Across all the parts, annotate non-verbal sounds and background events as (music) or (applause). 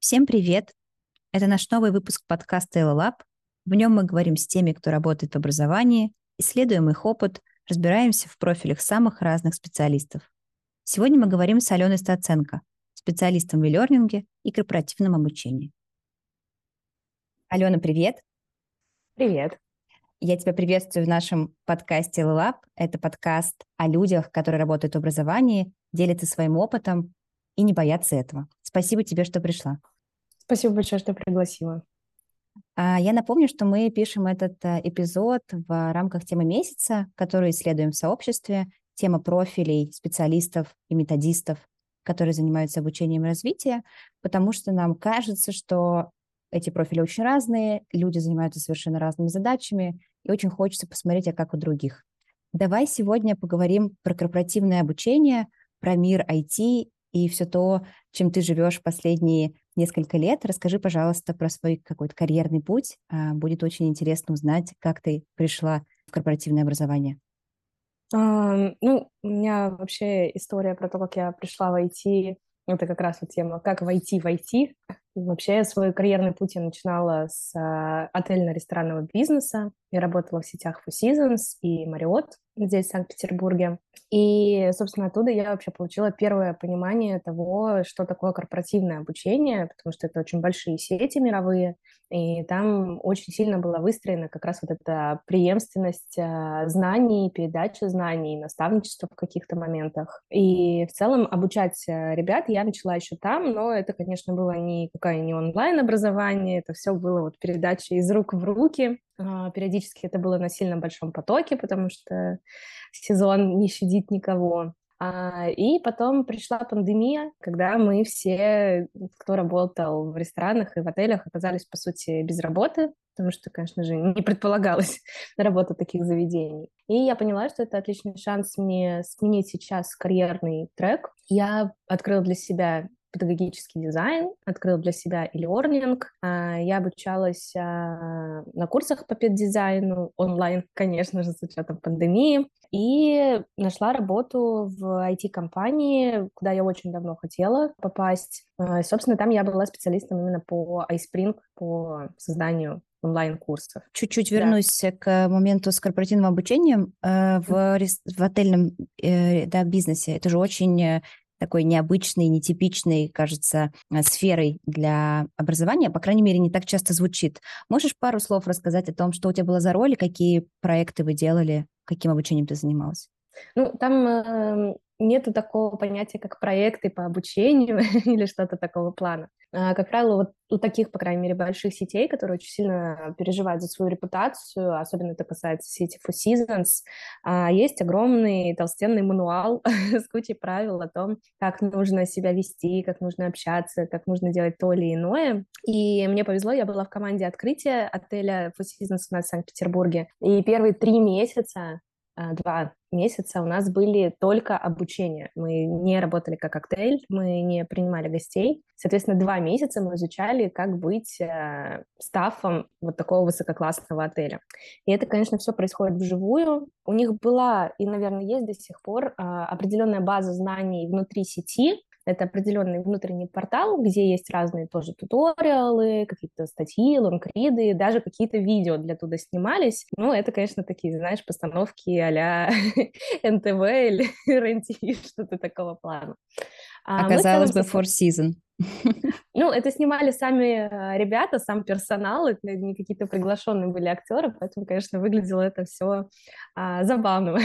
Всем привет! Это наш новый выпуск подкаста LLab. В нем мы говорим с теми, кто работает в образовании, исследуем их опыт, разбираемся в профилях самых разных специалистов. Сегодня мы говорим с Аленой Стаценко, специалистом в e и корпоративном обучении. Алена, привет! Привет! Я тебя приветствую в нашем подкасте LLab. Это подкаст о людях, которые работают в образовании, делятся своим опытом и не боятся этого. Спасибо тебе, что пришла. Спасибо большое, что пригласила. А, я напомню, что мы пишем этот э, эпизод в рамках темы месяца, которую исследуем в сообществе, тема профилей специалистов и методистов, которые занимаются обучением и развитием, потому что нам кажется, что эти профили очень разные, люди занимаются совершенно разными задачами, и очень хочется посмотреть, а как у других. Давай сегодня поговорим про корпоративное обучение, про мир IT и все то, чем ты живешь последние несколько лет. Расскажи, пожалуйста, про свой какой-то карьерный путь. А, будет очень интересно узнать, как ты пришла в корпоративное образование. Um, ну, у меня вообще история про то, как я пришла в IT, это как раз вот тема, как войти в IT. Вообще свой карьерный путь я начинала с а, отельно-ресторанного бизнеса. Я работала в сетях Four Seasons и Marriott здесь, в Санкт-Петербурге. И, собственно, оттуда я вообще получила первое понимание того, что такое корпоративное обучение, потому что это очень большие сети мировые, и там очень сильно была выстроена как раз вот эта преемственность а, знаний, передача знаний, наставничество в каких-то моментах. И в целом обучать а, ребят я начала еще там, но это, конечно, было никакое не онлайн-образование, это все было вот передача из рук в руки. А, периодически это было на сильно большом потоке, потому что сезон не щадит никого. А, и потом пришла пандемия, когда мы все, кто работал в ресторанах и в отелях, оказались, по сути, без работы, потому что, конечно же, не предполагалось (laughs) работа таких заведений. И я поняла, что это отличный шанс мне сменить сейчас карьерный трек. Я открыла для себя педагогический дизайн, открыл для себя e-learning. А, я обучалась а, на курсах по педдизайну онлайн, конечно же, с учетом пандемии. И нашла работу в IT-компании, куда я очень давно хотела попасть. А, собственно, там я была специалистом именно по iSpring, по созданию онлайн-курсов. Чуть-чуть вернусь да. к моменту с корпоративным обучением э, в, в отельном э, да, бизнесе. Это же очень э, такой необычной, нетипичной, кажется, э, сферой для образования, по крайней мере, не так часто звучит. Можешь пару слов рассказать о том, что у тебя было за роль, какие проекты вы делали, каким обучением ты занималась? Ну, там э, нету такого понятия, как проекты по обучению (laughs) или что-то такого плана. А, как правило, вот у таких, по крайней мере, больших сетей, которые очень сильно переживают за свою репутацию, особенно это касается сети Four Seasons, а, есть огромный толстенный мануал (laughs) с кучей правил о том, как нужно себя вести, как нужно общаться, как нужно делать то или иное. И мне повезло, я была в команде открытия отеля Four Seasons у нас в Санкт-Петербурге. И первые три месяца два месяца у нас были только обучение. Мы не работали как коктейль, мы не принимали гостей. Соответственно, два месяца мы изучали, как быть э, стафом вот такого высококлассного отеля. И это, конечно, все происходит вживую. У них была и, наверное, есть до сих пор э, определенная база знаний внутри сети, это определенный внутренний портал, где есть разные тоже туториалы, какие-то статьи, лонгриды, даже какие-то видео для туда снимались. Ну, это, конечно, такие, знаешь, постановки а-ля (laughs) НТВ или (laughs) РЕН-ТВ, что-то такого плана. А Оказалось бы, Four Season. (laughs) Ну, это снимали сами э, ребята, сам персонал, это не какие-то приглашенные были актеры, поэтому, конечно, выглядело это все а, забавно,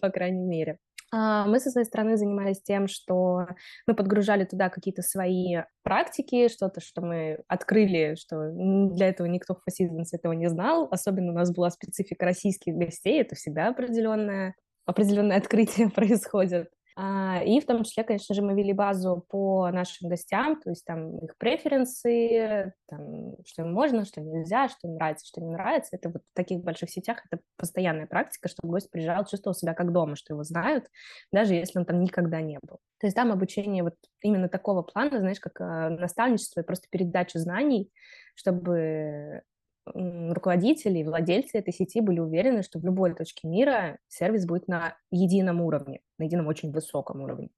по крайней мере. А, мы со своей стороны занимались тем, что мы подгружали туда какие-то свои практики, что-то, что мы открыли, что для этого никто в Four этого не знал. Особенно у нас была специфика российских гостей, это всегда определенное, определенное открытие (laughs) происходит. А, и в том числе, конечно же, мы вели базу по нашим гостям, то есть там их преференсы, там, что им можно, что нельзя, что им нравится, что не нравится. Это вот в таких больших сетях это постоянная практика, чтобы гость приезжал, чувствовал себя как дома, что его знают, даже если он там никогда не был. То есть там обучение вот именно такого плана, знаешь, как э, наставничество и просто передача знаний, чтобы руководители владельцы этой сети были уверены, что в любой точке мира сервис будет на едином уровне, на едином очень высоком уровне.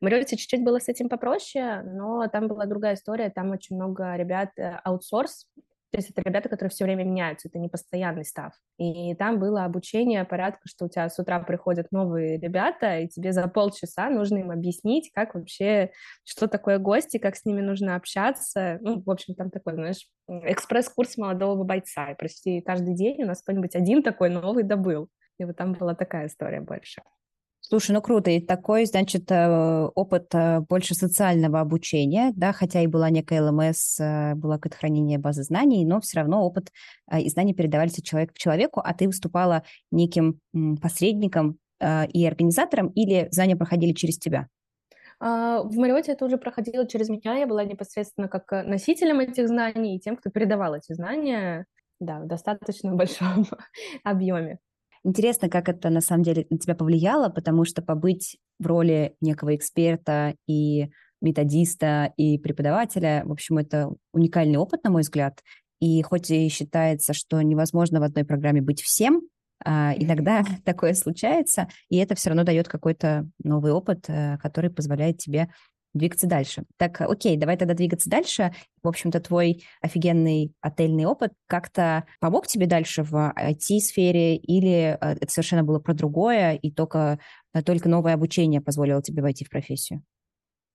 В Мариоте чуть-чуть было с этим попроще, но там была другая история, там очень много ребят э, аутсорс, то есть это ребята, которые все время меняются, это не постоянный став. И там было обучение порядка, что у тебя с утра приходят новые ребята, и тебе за полчаса нужно им объяснить, как вообще, что такое гости, как с ними нужно общаться. Ну, в общем, там такой, знаешь, экспресс-курс молодого бойца. И почти каждый день у нас кто-нибудь один такой новый добыл. И вот там была такая история больше. Слушай, ну круто. И такой, значит, э, опыт э, больше социального обучения, да, хотя и была некая ЛМС, э, было какое-то хранение базы знаний, но все равно опыт и знания передавались от человека к человеку, а ты выступала неким посредником и организатором, или знания проходили через тебя? А, в Мариоте это уже проходило через меня, я была непосредственно как носителем этих знаний и тем, кто передавал эти знания, да, в достаточно большом (laughs) объеме. Интересно, как это на самом деле на тебя повлияло, потому что побыть в роли некого эксперта и методиста и преподавателя, в общем, это уникальный опыт, на мой взгляд. И хоть и считается, что невозможно в одной программе быть всем, а, иногда (laughs) такое случается, и это все равно дает какой-то новый опыт, э, который позволяет тебе двигаться дальше. Так, окей, давай тогда двигаться дальше. В общем-то, твой офигенный отельный опыт как-то помог тебе дальше в IT-сфере или э, это совершенно было про другое, и только, э, только новое обучение позволило тебе войти в профессию?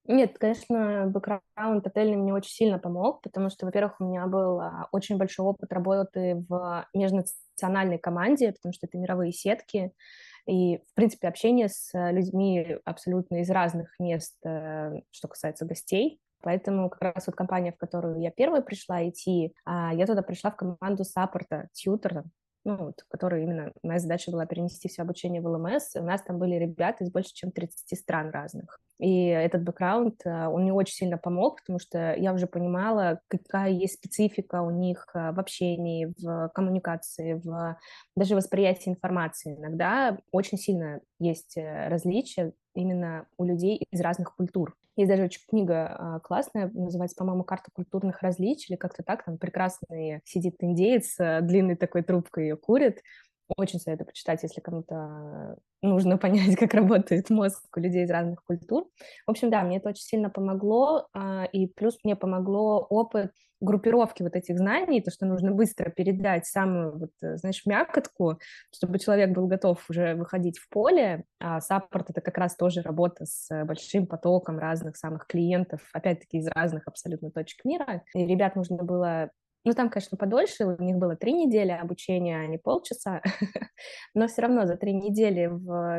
Нет, конечно, бэкграунд отельный мне очень сильно помог, потому что, во-первых, у меня был очень большой опыт работы в межнациональной команде, потому что это мировые сетки, и, в принципе, общение с э, людьми абсолютно из разных мест, э, что касается гостей. Поэтому как раз вот компания, в которую я первая пришла идти, а, я туда пришла в команду саппорта, тьютера, ну, вот, которая именно, моя задача была перенести все обучение в ЛМС. У нас там были ребята из больше, чем 30 стран разных. И этот бэкграунд, э, он мне очень сильно помог, потому что я уже понимала, какая есть специфика у них э, в общении, в коммуникации, в даже восприятии информации. Иногда очень сильно есть э, различия именно у людей из разных культур. Есть даже очень книга классная, называется, по-моему, «Карта культурных различий» или как-то так, там прекрасный сидит индеец, длинной такой трубкой ее курит, очень советую почитать, если кому-то нужно (laughs) понять, как работает мозг у людей из разных культур. В общем, да, мне это очень сильно помогло, а, и плюс мне помогло опыт группировки вот этих знаний, то, что нужно быстро передать самую, вот, э, знаешь, мякотку, чтобы человек был готов уже выходить в поле, а саппорт — это как раз тоже работа с большим потоком разных самых клиентов, опять-таки из разных абсолютно точек мира, и ребят нужно было ну, там, конечно, подольше, у них было три недели обучения, а не полчаса, (laughs) но все равно за три недели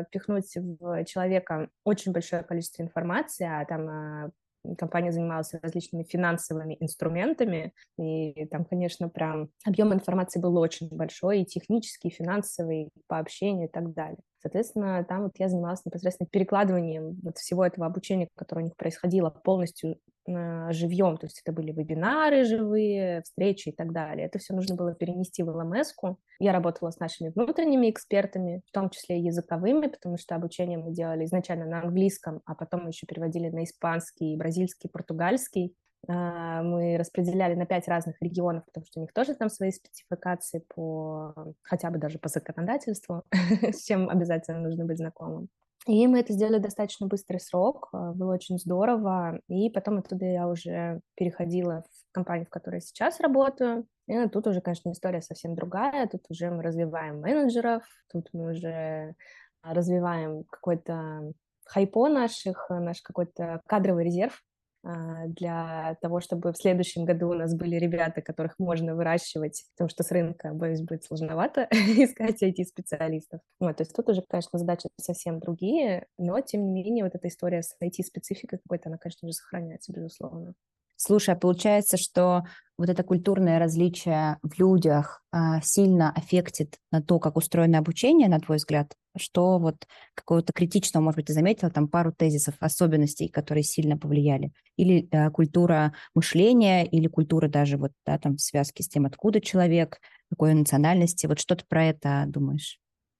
впихнуть в человека очень большое количество информации, а там а, компания занималась различными финансовыми инструментами, и там, конечно, прям объем информации был очень большой, и технический, и финансовый, по общению и так далее. Соответственно, там вот я занималась непосредственно перекладыванием вот всего этого обучения, которое у них происходило полностью э, живьем, то есть это были вебинары живые, встречи и так далее. Это все нужно было перенести в лмс -ку. Я работала с нашими внутренними экспертами, в том числе языковыми, потому что обучение мы делали изначально на английском, а потом мы еще переводили на испанский, бразильский, португальский. А, мы распределяли на пять разных регионов, потому что у них тоже там свои спецификации по, хотя бы даже по законодательству, (laughs) с чем обязательно нужно быть знакомым. И мы это сделали достаточно быстрый срок, а, было очень здорово. И потом оттуда я уже переходила в компанию, в которой сейчас работаю. И тут уже, конечно, история совсем другая. Тут уже мы развиваем менеджеров, тут мы уже развиваем какой-то хайпо наших, наш какой-то кадровый резерв, для того, чтобы в следующем году у нас были ребята, которых можно выращивать, потому что с рынка, боюсь, будет сложновато (laughs) искать IT-специалистов. Вот, то есть тут уже, конечно, задачи совсем другие, но, тем не менее, вот эта история с IT-спецификой какой-то, она, конечно же, сохраняется, безусловно. Слушай, а получается, что вот это культурное различие в людях а, сильно аффектит на то, как устроено обучение, на твой взгляд? Что вот какого-то критичного, может быть, ты заметила там пару тезисов, особенностей, которые сильно повлияли? Или а, культура мышления, или культура даже вот, да, там, в связке с тем, откуда человек, какой национальности? Вот что ты про это думаешь?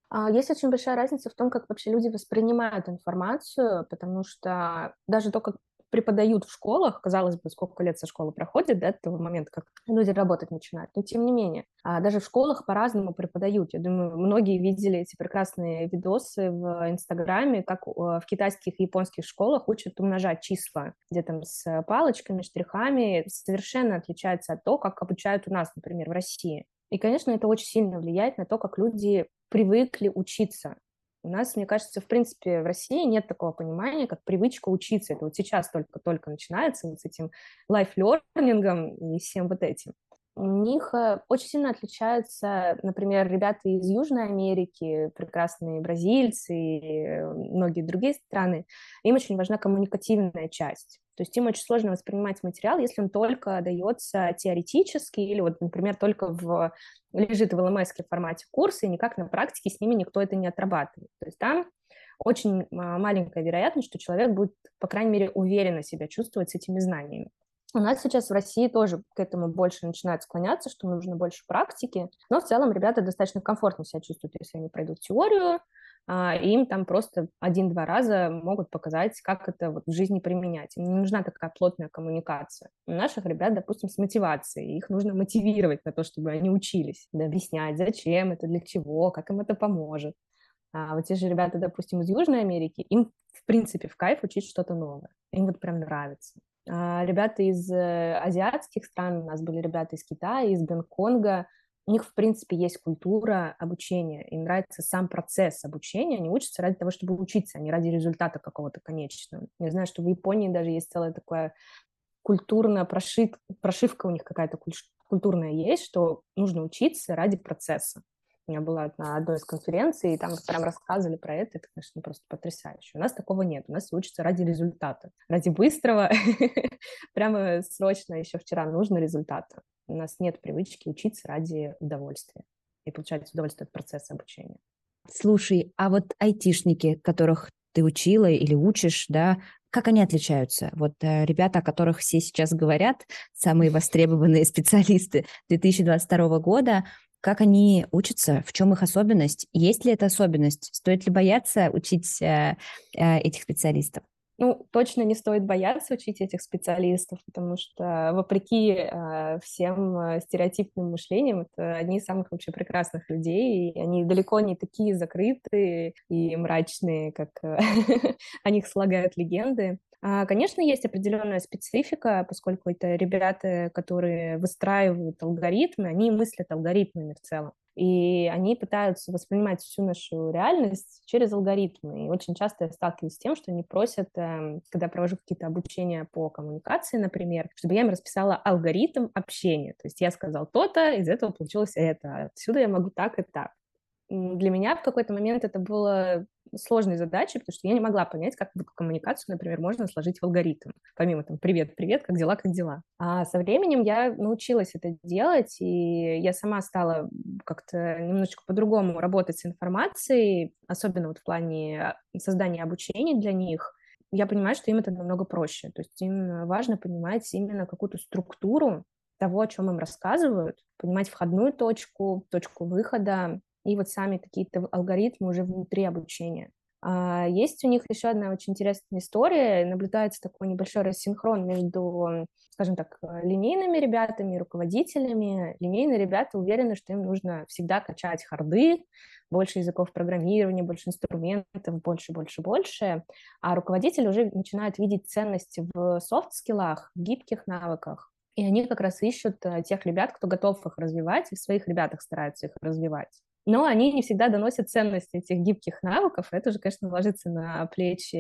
А, есть очень большая разница в том, как вообще люди воспринимают информацию, потому что даже то, как преподают в школах, казалось бы, сколько лет со школы проходит до этого момента, как люди работать начинают. Но тем не менее, а даже в школах по-разному преподают. Я думаю, многие видели эти прекрасные видосы в Инстаграме, как в китайских и японских школах учат умножать числа, где там с палочками, штрихами. Совершенно отличается от того, как обучают у нас, например, в России. И, конечно, это очень сильно влияет на то, как люди привыкли учиться. У нас, мне кажется, в принципе, в России нет такого понимания, как привычка учиться. Это вот сейчас только-только начинается вот с этим лайф-лернингом и всем вот этим. У них э, очень сильно отличаются, например, ребята из Южной Америки, прекрасные бразильцы и э, многие другие страны. Им очень важна коммуникативная часть. То есть им очень сложно воспринимать материал, если он только дается теоретически или, вот, например, только в, лежит в лмс формате курса, и никак на практике с ними никто это не отрабатывает. То есть там очень а, маленькая вероятность, что человек будет, по крайней мере, уверенно себя чувствовать с этими знаниями. У нас сейчас в России тоже к этому больше начинает склоняться, что нужно больше практики, но в целом ребята достаточно комфортно себя чувствуют, если они пройдут теорию, а, им там просто один-два раза могут показать, как это вот в жизни применять. Им не нужна такая плотная коммуникация. У наших ребят, допустим, с мотивацией. Их нужно мотивировать на то, чтобы они учились, да, объяснять, зачем это, для чего, как им это поможет. А вот те же ребята, допустим, из Южной Америки, им, в принципе, в кайф учить что-то новое. Им вот прям нравится. А ребята из э, азиатских стран, у нас были ребята из Китая, из Гонконга, у них, в принципе, есть культура обучения, им нравится сам процесс обучения, они учатся ради того, чтобы учиться, а не ради результата какого-то конечного. Я знаю, что в Японии даже есть целая такая культурная прошивка, прошивка у них какая-то культурная есть, что нужно учиться ради процесса. У меня была на одной из конференций, и там прям рассказывали про это, это, конечно, просто потрясающе. У нас такого нет, у нас учатся ради результата, ради быстрого, (laughs) прямо срочно, еще вчера нужно результата. У нас нет привычки учиться ради удовольствия и получать удовольствие от процесса обучения. Слушай, а вот айтишники, которых ты учила или учишь, да, как они отличаются? Вот э, ребята, о которых все сейчас говорят, самые востребованные (laughs) специалисты 2022 года, как они учатся, в чем их особенность, есть ли эта особенность, стоит ли бояться учить э, э, этих специалистов? Ну, точно не стоит бояться учить этих специалистов, потому что, вопреки э, всем э, стереотипным мышлениям, это одни из самых вообще прекрасных людей, и они далеко не такие закрытые и мрачные, как (laughs) о них слагают легенды. А, конечно, есть определенная специфика, поскольку это ребята, которые выстраивают алгоритмы, они мыслят алгоритмами в целом и они пытаются воспринимать всю нашу реальность через алгоритмы. И очень часто я сталкиваюсь с тем, что они просят, эм, когда провожу какие-то обучения по коммуникации, например, чтобы я им расписала алгоритм общения. То есть я сказал то-то, из этого получилось это. Отсюда я могу так и так для меня в какой-то момент это было сложной задачей, потому что я не могла понять, как коммуникацию, например, можно сложить в алгоритм. Помимо там «привет, привет, как дела, как дела?». А со временем я научилась это делать, и я сама стала как-то немножечко по-другому работать с информацией, особенно вот в плане создания обучения для них. Я понимаю, что им это намного проще. То есть им важно понимать именно какую-то структуру того, о чем им рассказывают, понимать входную точку, точку выхода, и вот сами какие-то алгоритмы уже внутри обучения. А есть у них еще одна очень интересная история. Наблюдается такой небольшой рассинхрон между, скажем так, линейными ребятами, руководителями. Линейные ребята уверены, что им нужно всегда качать харды, больше языков программирования, больше инструментов, больше, больше, больше. А руководители уже начинают видеть ценности в софт-скиллах, в гибких навыках. И они как раз ищут э, тех ребят, кто готов их развивать, и в своих ребятах стараются их развивать но они не всегда доносят ценность этих гибких навыков. Это же, конечно, ложится на плечи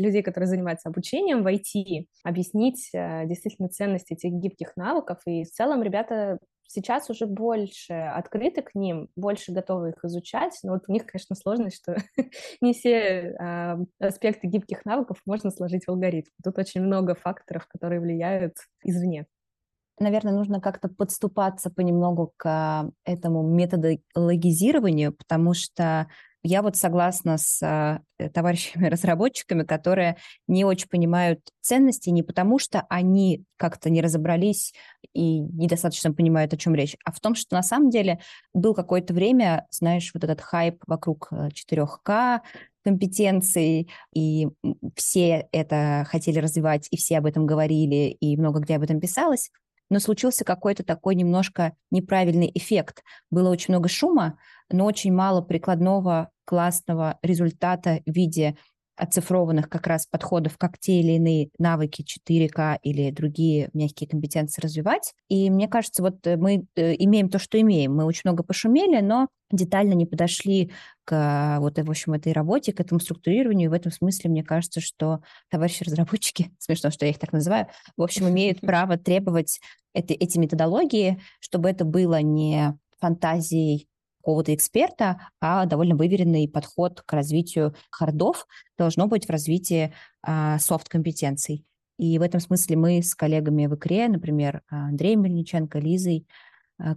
людей, которые занимаются обучением в IT, объяснить э, действительно ценность этих гибких навыков. И в целом ребята сейчас уже больше открыты к ним, больше готовы их изучать, но вот у них, конечно, сложность, что (laughs) не все а, аспекты гибких навыков можно сложить в алгоритм. Тут очень много факторов, которые влияют извне наверное, нужно как-то подступаться понемногу к этому методологизированию, потому что я вот согласна с э, товарищами-разработчиками, (laughs) которые не очень понимают ценности не потому, что они как-то не разобрались и недостаточно понимают, о чем речь, а в том, что на самом деле был какое-то время, знаешь, вот этот хайп вокруг 4К, компетенций, и все это хотели развивать, и все об этом говорили, и много где об этом писалось, но случился какой-то такой немножко неправильный эффект. Было очень много шума, но очень мало прикладного классного результата в виде оцифрованных как раз подходов, как те или иные навыки 4К или другие мягкие компетенции развивать. И мне кажется, вот э, мы э, имеем то, что имеем. Мы очень много пошумели, но детально не подошли к вот, в общем, этой работе, к этому структурированию. И в этом смысле мне кажется, что товарищи разработчики, (laughs) смешно, что я их так называю, в общем, имеют (laughs) право требовать эти, эти методологии, чтобы это было не фантазией какого-то эксперта, а довольно выверенный подход к развитию хардов должно быть в развитии а, софт-компетенций. И в этом смысле мы с коллегами в ИКРЕ, например, Андреем Мельниченко, Лизой,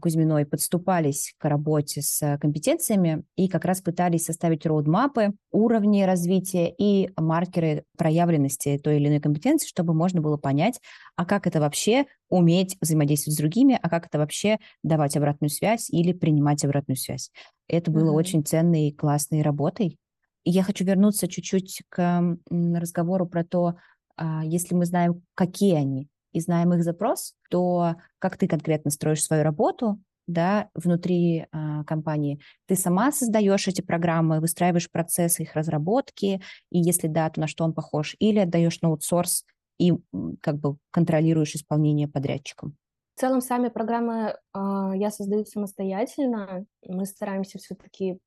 Кузьминой подступались к работе с компетенциями и как раз пытались составить роудмапы, уровни развития и маркеры проявленности той или иной компетенции, чтобы можно было понять, а как это вообще уметь взаимодействовать с другими, а как это вообще давать обратную связь или принимать обратную связь. Это было mm-hmm. очень ценной и классной работой. И я хочу вернуться чуть-чуть к разговору про то, а, если мы знаем, какие они, и знаем их запрос, то как ты конкретно строишь свою работу, да, внутри а, компании. Ты сама создаешь эти программы, выстраиваешь процессы их разработки, и если да, то на что он похож, или отдаешь на аутсорс и как бы контролируешь исполнение подрядчиком. В целом, сами программы э, я создаю самостоятельно. Мы стараемся все-таки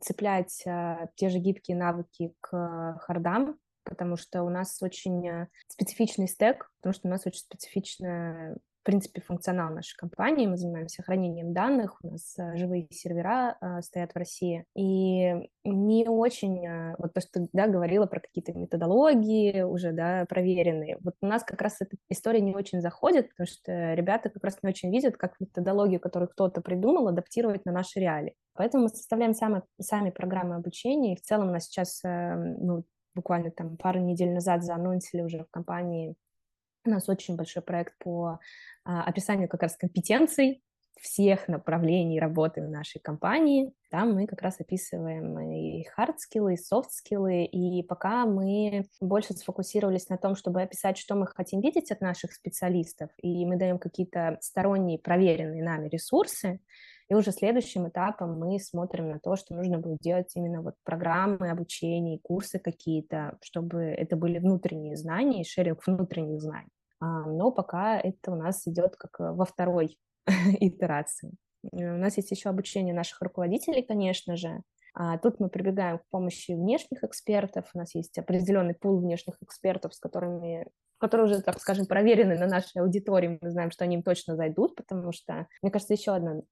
цеплять э, те же гибкие навыки к хардам, потому что у нас очень э, специфичный стек, потому что у нас очень специфичная в принципе, функционал нашей компании. Мы занимаемся хранением данных, у нас э, живые сервера э, стоят в России. И не очень, вот то, что да, говорила про какие-то методологии уже, да, проверенные. Вот у нас как раз эта история не очень заходит, потому что ребята как раз не очень видят, как методологию, которую кто-то придумал, адаптировать на наши реалии. Поэтому мы составляем сами, сами программы обучения, и в целом у нас сейчас ну, буквально там пару недель назад заанонсили уже в компании у нас очень большой проект по а, описанию как раз компетенций всех направлений работы в нашей компании. Там мы как раз описываем и хард-скиллы, и софт-скиллы, и пока мы больше сфокусировались на том, чтобы описать, что мы хотим видеть от наших специалистов, и мы даем какие-то сторонние, проверенные нами ресурсы, и уже следующим этапом мы смотрим на то, что нужно будет делать именно вот программы обучения, курсы какие-то, чтобы это были внутренние знания, шеринг внутренних знаний. А, но пока это у нас идет как э, во второй (laughs) итерации. У нас есть еще обучение наших руководителей, конечно же. А тут мы прибегаем к помощи внешних экспертов. У нас есть определенный пул внешних экспертов, с которыми которые уже, так скажем, проверены на нашей аудитории, мы знаем, что они им точно зайдут, потому что, мне кажется, еще одна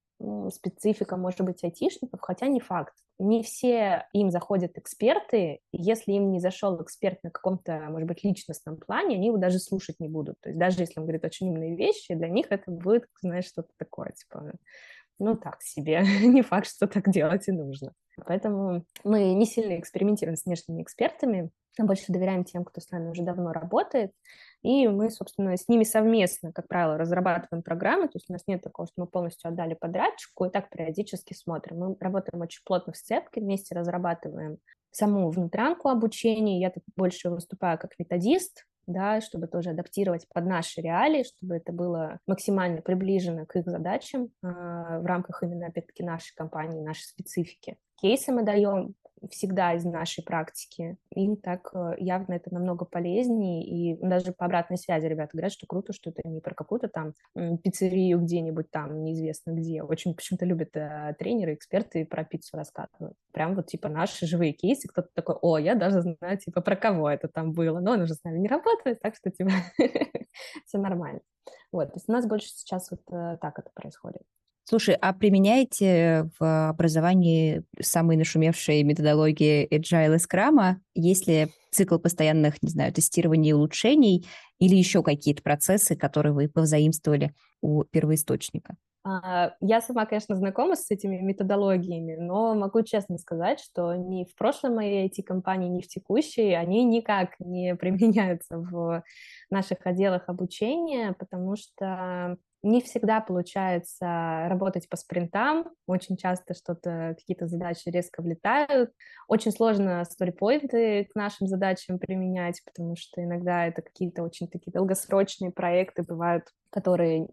специфика может быть айтишников, хотя не факт. Не все им заходят эксперты, если им не зашел эксперт на каком-то, может быть, личностном плане, они его даже слушать не будут. То есть даже если он говорит очень умные вещи, для них это будет, знаешь, что-то такое, типа, ну так себе, (laughs) не факт, что так делать и нужно. Поэтому мы не сильно экспериментируем с внешними экспертами, больше доверяем тем, кто с нами уже давно работает, и мы, собственно, с ними совместно, как правило, разрабатываем программы, то есть у нас нет такого, что мы полностью отдали подрядчику, и так периодически смотрим. Мы работаем очень плотно в сцепке, вместе разрабатываем саму внутрянку обучения, я тут больше выступаю как методист, да, чтобы тоже адаптировать под наши реалии, чтобы это было максимально приближено к их задачам э, в рамках именно, опять-таки, нашей компании, нашей специфики. Кейсы мы даем всегда из нашей практики. Им так э, явно это намного полезнее, и даже по обратной связи ребята говорят, что круто, что это не про какую-то там пиццерию где-нибудь там, неизвестно где. Очень почему-то любят э, тренеры, эксперты про пиццу рассказывать. Прям вот типа наши живые кейсы, кто-то такой, о, я даже знаю, типа, про кого это там было, но он уже с нами не работает, так что, типа, (laughs) все нормально. Вот, то есть у нас больше сейчас вот э, так это происходит. Слушай, а применяете в образовании самые нашумевшие методологии Agile и Scrum? Есть ли цикл постоянных, не знаю, тестирований и улучшений или еще какие-то процессы, которые вы повзаимствовали у первоисточника? А, я сама, конечно, знакома с этими методологиями, но могу честно сказать, что ни в прошлой моей IT-компании, ни в текущей они никак не (laughs) применяются в наших отделах обучения, потому что не всегда получается работать по спринтам, очень часто что-то, какие-то задачи резко влетают, очень сложно сторипоинты к нашим задачам применять, потому что иногда это какие-то очень такие долгосрочные проекты бывают, которые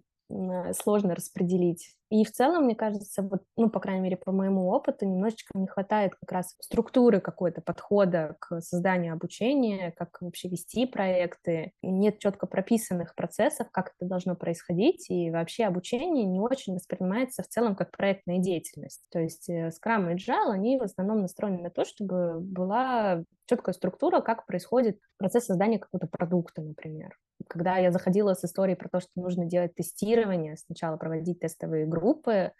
сложно распределить. И в целом, мне кажется, вот, ну, по крайней мере, по моему опыту, немножечко не хватает как раз структуры какой-то подхода к созданию обучения, как вообще вести проекты. Нет четко прописанных процессов, как это должно происходить, и вообще обучение не очень воспринимается в целом как проектная деятельность. То есть э, Scrum и Agile, они в основном настроены на то, чтобы была четкая структура, как происходит процесс создания какого-то продукта, например когда я заходила с историей про то, что нужно делать тестирование, сначала проводить тестовые группы,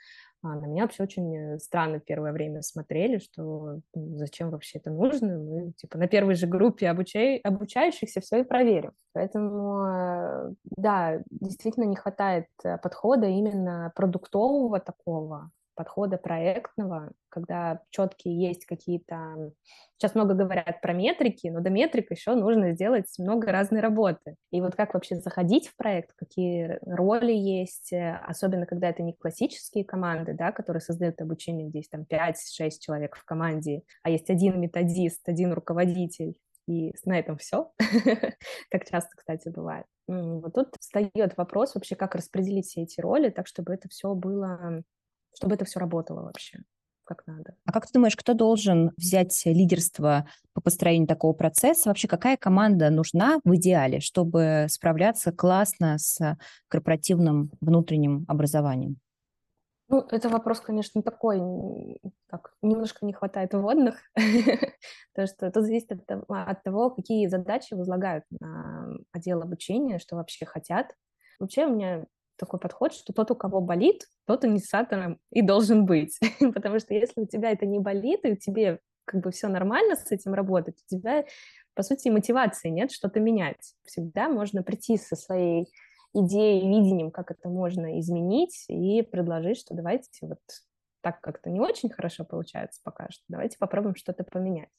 а, на меня вообще очень э, странно первое время смотрели, что зачем вообще это нужно. Мы, типа, на первой же группе обучай, обучающихся все и проверим. Поэтому, э, да, действительно не хватает э, подхода именно продуктового такого, подхода проектного, когда четкие есть какие-то... Сейчас много говорят про метрики, но до метрик еще нужно сделать много разной работы. И вот как вообще заходить в проект, какие роли есть, особенно когда это не классические команды, да, которые создают обучение, здесь там 5-6 человек в команде, а есть один методист, один руководитель, и на этом все, как (laughs) часто, кстати, бывает. Вот тут встает вопрос вообще, как распределить все эти роли так, чтобы это все было чтобы это все работало вообще как надо. А как ты думаешь, кто должен взять лидерство по построению такого процесса? Вообще, какая команда нужна в идеале, чтобы справляться классно с корпоративным внутренним образованием? Ну, это вопрос, конечно, такой, как немножко не хватает вводных, (laughs) то что тут зависит от того, какие задачи возлагают на отдел обучения, что вообще хотят. Вообще у меня такой подход, что тот, у кого болит, тот инициатором и должен быть. (laughs) Потому что если у тебя это не болит, и тебе как бы все нормально с этим работать, у тебя, по сути, мотивации нет что-то менять. Всегда можно прийти со своей идеей, видением, как это можно изменить, и предложить, что давайте вот так как-то не очень хорошо получается пока что, давайте попробуем что-то поменять.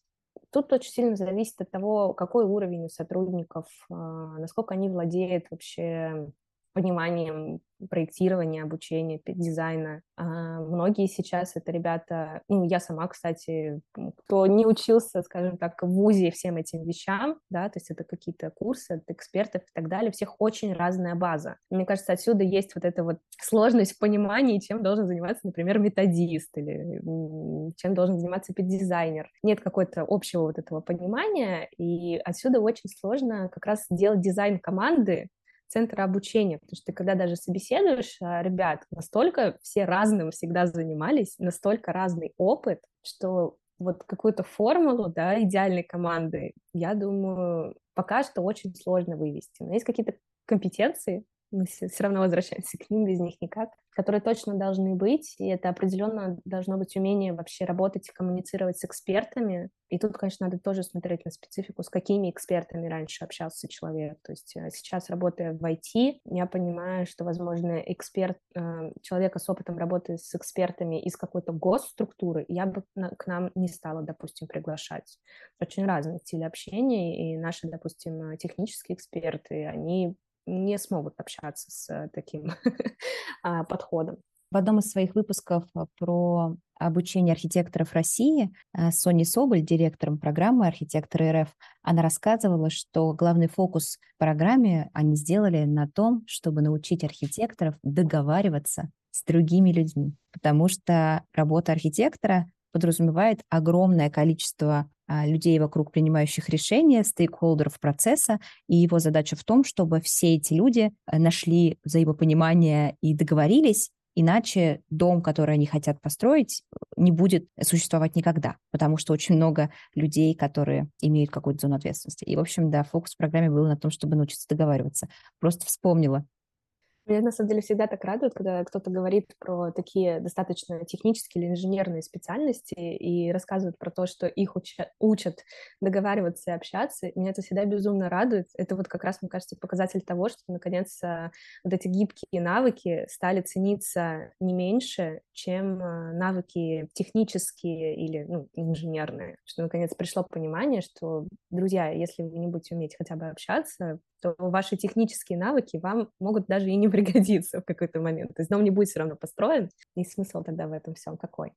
Тут очень сильно зависит от того, какой уровень у сотрудников, а, насколько они владеют вообще пониманием проектирования, обучения, дизайна. А многие сейчас это ребята, ну, я сама, кстати, кто не учился, скажем так, в ВУЗе всем этим вещам, да, то есть это какие-то курсы от экспертов и так далее, всех очень разная база. Мне кажется, отсюда есть вот эта вот сложность в понимании, чем должен заниматься, например, методист или чем должен заниматься дизайнер. Нет какой-то общего вот этого понимания, и отсюда очень сложно как раз делать дизайн команды, центра обучения, потому что ты когда даже собеседуешь а, ребят, настолько все разным всегда занимались, настолько разный опыт, что вот какую-то формулу, да, идеальной команды, я думаю, пока что очень сложно вывести. Но есть какие-то компетенции, мы все равно возвращаемся к ним, без них никак, которые точно должны быть, и это определенно должно быть умение вообще работать и коммуницировать с экспертами. И тут, конечно, надо тоже смотреть на специфику, с какими экспертами раньше общался человек. То есть э, сейчас, работая в IT, я понимаю, что, возможно, эксперт, э, человека с опытом работы с экспертами из какой-то госструктуры, я бы к нам не стала, допустим, приглашать. Очень разные стили общения, и наши, допустим, технические эксперты, они не смогут общаться с таким (laughs) а, подходом. В одном из своих выпусков э, про обучение архитекторов России э, Сони Соболь, директором программы «Архитекторы РФ», она рассказывала, что главный фокус программе они сделали на том, чтобы научить архитекторов договариваться с другими людьми, потому что работа архитектора подразумевает огромное количество а, людей вокруг принимающих решения, стейкхолдеров процесса, и его задача в том, чтобы все эти люди э, нашли взаимопонимание и договорились, иначе дом, который они хотят построить, не будет существовать никогда, потому что очень много людей, которые имеют какую-то зону ответственности. И, в общем, да, фокус в программе был на том, чтобы научиться договариваться. Просто вспомнила Меня на самом деле всегда так радует, когда кто-то говорит про такие достаточно технические или инженерные специальности и рассказывают про то, что их учат, учат договариваться и общаться. Меня это всегда безумно радует. Это вот как раз, мне кажется, показатель того, что наконец вот эти гибкие навыки стали цениться не меньше, чем а, навыки технические или ну, инженерные. Что наконец пришло понимание, что, друзья, если вы не будете уметь хотя бы общаться, то ваши технические навыки вам могут даже и не пригодиться в какой-то момент. То есть дом не будет все равно построен, и смысл тогда в этом всем какой?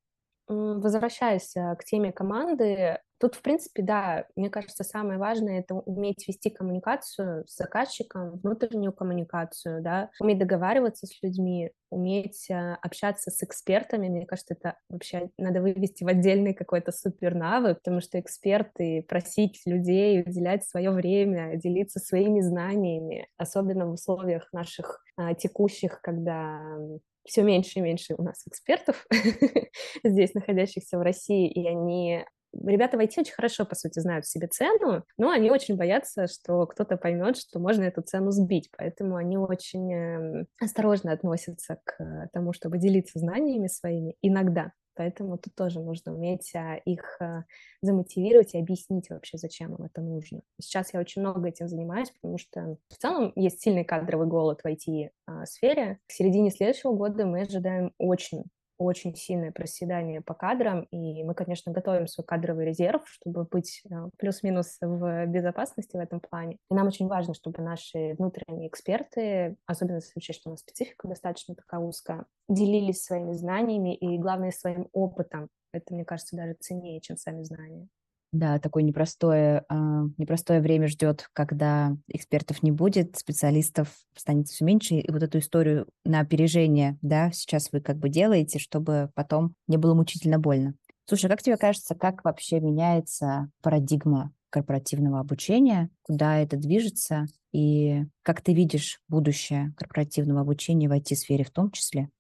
Возвращаясь э, к теме команды, тут, в принципе, да, мне кажется, самое важное — это уметь вести коммуникацию с заказчиком, внутреннюю коммуникацию, да, уметь договариваться с людьми, уметь э, общаться с экспертами. Мне кажется, это вообще надо вывести в отдельный какой-то супер навык, потому что эксперты, просить людей уделять свое время, делиться своими знаниями, особенно в условиях наших а, текущих, когда все меньше и меньше у нас экспертов (laughs) здесь, находящихся в России, и они Ребята в IT очень хорошо, по сути, знают себе цену, но они очень боятся, что кто-то поймет, что можно эту цену сбить, поэтому они очень эм, осторожно относятся к тому, чтобы делиться знаниями своими иногда. Поэтому тут тоже нужно уметь а, их а, замотивировать и объяснить вообще, зачем им это нужно. Сейчас я очень много этим занимаюсь, потому что в целом есть сильный кадровый голод в IT-сфере. К середине следующего года мы ожидаем очень очень сильное проседание по кадрам, и мы, конечно, готовим свой кадровый резерв, чтобы быть э, плюс-минус в безопасности в этом плане. И нам очень важно, чтобы наши внутренние эксперты, особенно в случае, что у нас специфика достаточно такая узкая, делились своими знаниями и, главное, своим опытом. Это, мне кажется, даже ценнее, чем сами знания. Да, такое непростое, а, непростое время ждет, когда экспертов не будет, специалистов станет все меньше, и вот эту историю на опережение, да, сейчас вы как бы делаете, чтобы потом не было мучительно больно. Слушай, как тебе кажется, как вообще меняется парадигма корпоративного обучения, куда это движется, и как ты видишь будущее корпоративного обучения в IT-сфере в том числе?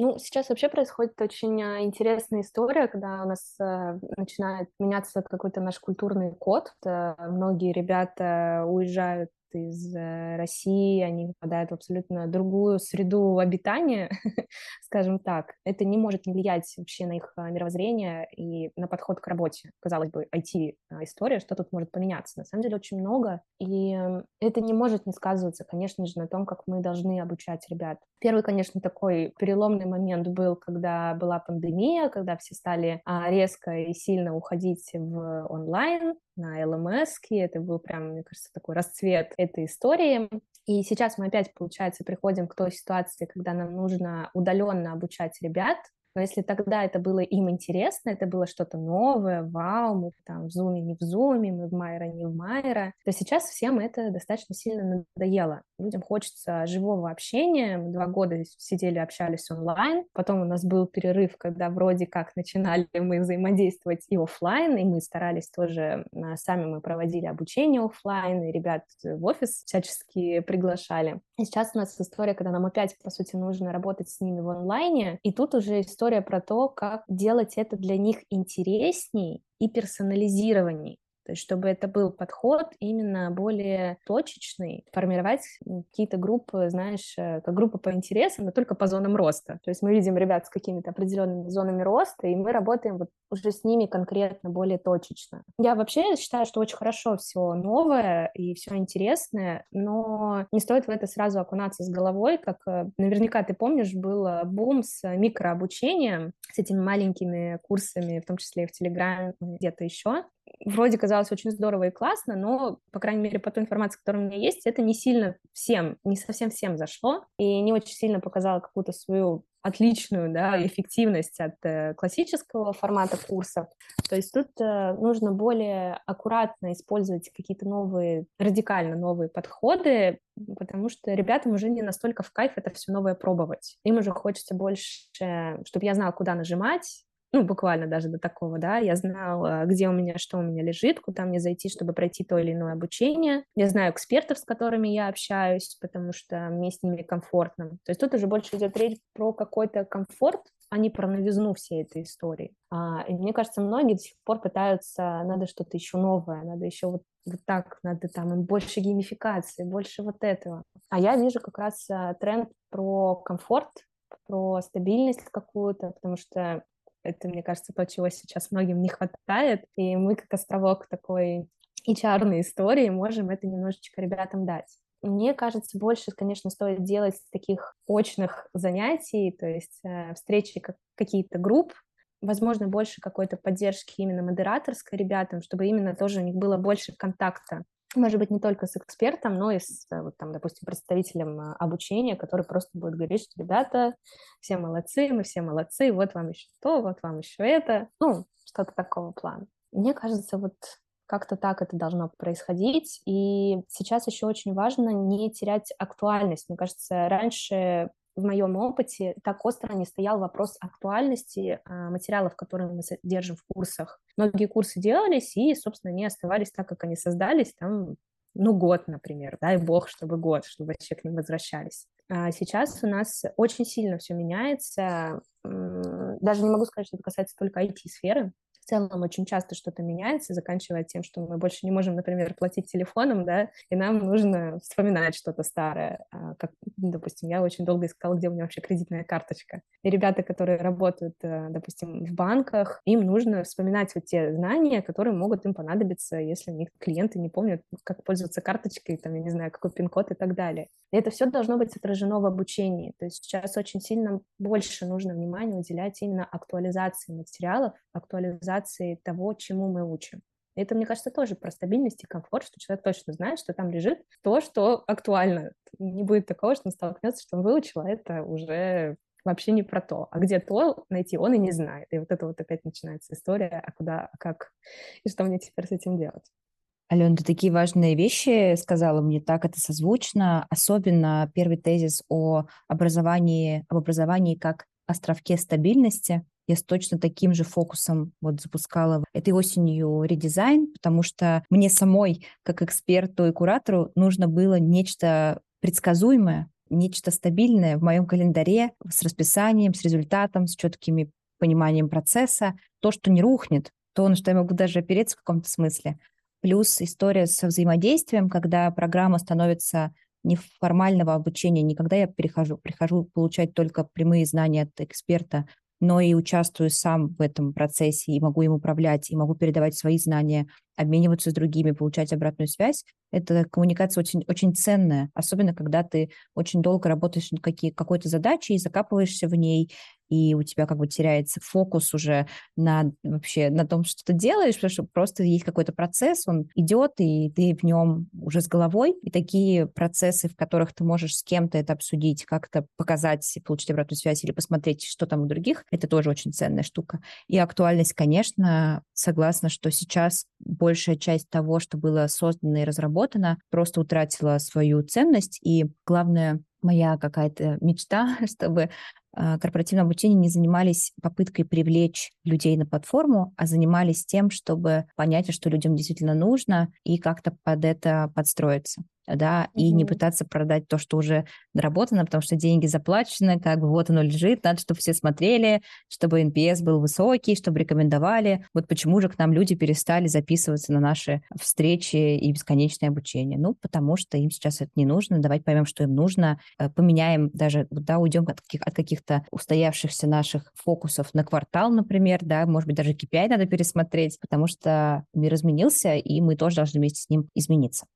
Ну, сейчас вообще происходит очень а, интересная история, когда у нас э, начинает меняться какой-то наш культурный код. Многие ребята уезжают из э, России, они попадают в абсолютно другую среду обитания, (laughs) скажем так. Это не может не влиять вообще на их а, мировоззрение и на подход к работе. Казалось бы, IT-история, а, что тут может поменяться? На самом деле очень много, и это не может не сказываться, конечно же, на том, как мы должны обучать ребят. Первый, конечно, такой переломный момент был, когда была пандемия, когда все стали а, резко и сильно уходить в онлайн, на LMS, это был прям, мне кажется, такой расцвет этой истории. И сейчас мы опять, получается, приходим к той ситуации, когда нам нужно удаленно обучать ребят, но если тогда это было им интересно, это было что-то новое, вау, мы там в зуме, не в зуме, мы в Майра, не в Майра, то сейчас всем это достаточно сильно надоело. Людям хочется живого общения. Мы два года сидели, общались онлайн. Потом у нас был перерыв, когда вроде как начинали (laughs) мы взаимодействовать и офлайн, и мы старались тоже, а, сами мы проводили обучение офлайн, и ребят в офис всячески приглашали. И сейчас у нас история, когда нам опять, по сути, нужно работать с ними в онлайне, и тут уже история про то, как делать это для них интересней и персонализированней. То есть чтобы это был подход именно более точечный, формировать какие-то группы, знаешь, э, как группа по интересам, но только по зонам роста. То есть мы видим ребят с какими-то определенными зонами роста, и мы работаем вот уже с ними конкретно, более точечно. Я вообще считаю, что очень хорошо все новое и все интересное, но не стоит в это сразу окунаться с головой, как э, наверняка ты помнишь, был э, бум с микрообучением, с этими маленькими курсами, в том числе и в Телеграме, где-то еще вроде казалось очень здорово и классно, но, по крайней мере, по той информации, которая у меня есть, это не сильно всем, не совсем всем зашло, и не очень сильно показало какую-то свою отличную да, эффективность от э, классического формата курсов. То есть тут э, нужно более аккуратно использовать какие-то новые, радикально новые подходы, потому что ребятам уже не настолько в кайф это все новое пробовать. Им уже хочется больше, чтобы я знала, куда нажимать, ну, буквально даже до такого, да, я знала, где у меня, что у меня лежит, куда мне зайти, чтобы пройти то или иное обучение. Я знаю экспертов, с которыми я общаюсь, потому что мне с ними комфортно. То есть тут уже больше идет речь про какой-то комфорт, а не про новизну всей этой истории. А, и мне кажется, многие до сих пор пытаются, надо что-то еще новое, надо еще вот, вот так, надо там больше геймификации, больше вот этого. А я вижу как раз а, тренд про комфорт, про стабильность какую-то, потому что это, мне кажется, то, чего сейчас многим не хватает, и мы, как островок такой HR истории, можем это немножечко ребятам дать. Мне кажется, больше, конечно, стоит делать таких очных занятий, то есть э, встречи как какие-то групп, возможно, больше какой-то поддержки именно модераторской ребятам, чтобы именно тоже у них было больше контакта может быть, не только с экспертом, но и с, вот, там, допустим, представителем а, обучения, который просто будет говорить, что, ребята, все молодцы, мы все молодцы, вот вам еще то, вот вам еще это, ну, что-то такого плана. Мне кажется, вот как-то так это должно происходить. И сейчас еще очень важно не терять актуальность. Мне кажется, раньше в моем опыте так остро не стоял вопрос актуальности а, материалов, которые мы держим в курсах. Многие курсы делались, и, собственно, они оставались так, как они создались, там, ну, год, например, дай бог, чтобы год, чтобы вообще к ним возвращались. А сейчас у нас очень сильно все меняется. Даже не могу сказать, что это касается только IT-сферы целом очень часто что-то меняется, заканчивая тем, что мы больше не можем, например, платить телефоном, да, и нам нужно вспоминать что-то старое. А, как, допустим, я очень долго искала, где у меня вообще кредитная карточка. И ребята, которые работают, э, допустим, в банках, им нужно вспоминать вот те знания, которые могут им понадобиться, если у них клиенты не помнят, как пользоваться карточкой, там, я не знаю, какой пин-код и так далее. И это все должно быть отражено в обучении. То есть сейчас очень сильно больше нужно внимания уделять именно актуализации материалов, актуализации реализации того, чему мы учим. Это, мне кажется, тоже про стабильность и комфорт, что человек точно знает, что там лежит то, что актуально. Не будет такого, что он столкнется, что он выучил, а это уже вообще не про то. А где то найти, он и не знает. И вот это вот опять начинается история, а куда, а как, и что мне теперь с этим делать. Алена, ты такие важные вещи сказала, мне так это созвучно, особенно первый тезис о образовании, об образовании как островке стабильности, я с точно таким же фокусом вот запускала этой осенью редизайн, потому что мне самой, как эксперту и куратору, нужно было нечто предсказуемое, нечто стабильное в моем календаре с расписанием, с результатом, с четкими пониманием процесса, то, что не рухнет, то, на что я могу даже опереться в каком-то смысле. Плюс история со взаимодействием, когда программа становится неформального обучения, не когда я перехожу, прихожу получать только прямые знания от эксперта, но и участвую сам в этом процессе и могу им управлять, и могу передавать свои знания, обмениваться с другими, получать обратную связь, эта коммуникация очень, очень ценная, особенно когда ты очень долго работаешь над какие, какой-то задачей закапываешься в ней, и у тебя как бы теряется фокус уже на вообще на том, что ты делаешь, потому что просто есть какой-то процесс, он идет, и ты в нем уже с головой. И такие процессы, в которых ты можешь с кем-то это обсудить, как-то показать, получить обратную связь или посмотреть, что там у других, это тоже очень ценная штука. И актуальность, конечно, согласна, что сейчас большая часть того, что было создано и разработано, просто утратила свою ценность. И главное, моя какая-то мечта, (laughs) чтобы корпоративном обучении не занимались попыткой привлечь людей на платформу, а занимались тем, чтобы понять, что людям действительно нужно, и как-то под это подстроиться да, mm-hmm. и не пытаться продать то, что уже наработано, потому что деньги заплачены, как бы вот оно лежит, надо, чтобы все смотрели, чтобы NPS был высокий, чтобы рекомендовали. Вот почему же к нам люди перестали записываться на наши встречи и бесконечное обучение? Ну, потому что им сейчас это не нужно, давайте поймем, что им нужно, э, поменяем даже, да, уйдем от, каких- от каких-то устоявшихся наших фокусов на квартал, например, да, может быть, даже KPI надо пересмотреть, потому что мир изменился, и мы тоже должны вместе с ним измениться.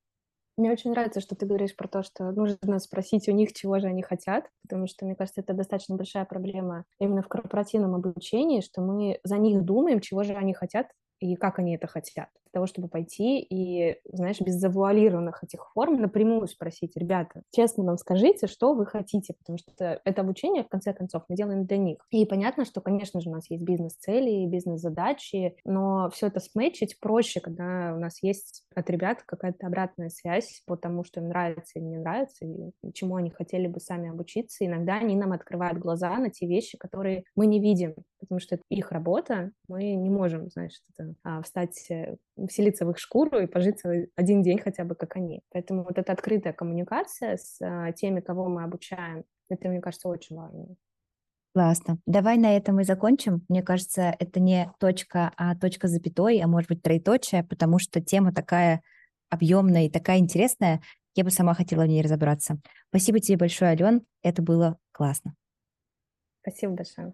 Мне очень нравится, что ты говоришь про то, что нужно спросить у них, чего же они хотят, потому что, мне кажется, это достаточно большая проблема именно в корпоративном обучении, что мы за них думаем, чего же они хотят и как они это хотят. Того, чтобы пойти и, знаешь, без завуалированных этих форм напрямую спросить, ребята, честно нам скажите, что вы хотите, потому что это обучение, в конце концов, мы делаем для них. И понятно, что, конечно же, у нас есть бизнес-цели, бизнес-задачи, но все это сметчить проще, когда у нас есть от ребят какая-то обратная связь по тому, что им нравится или не нравится, и чему они хотели бы сами обучиться. Иногда они нам открывают глаза на те вещи, которые мы не видим, потому что это их работа, мы не можем, знаешь, это, а, встать, э, вселиться в их шкуру и пожить один день хотя бы как они. Поэтому вот эта открытая коммуникация с а, теми, кого мы обучаем, это, мне кажется, очень важно. Классно. Давай на этом и закончим. Мне кажется, это не точка, а точка запятой, а может быть троеточие, потому что тема такая объемная и такая интересная. Я бы сама хотела в ней разобраться. Спасибо тебе большое, Ален. Это было классно. Спасибо большое.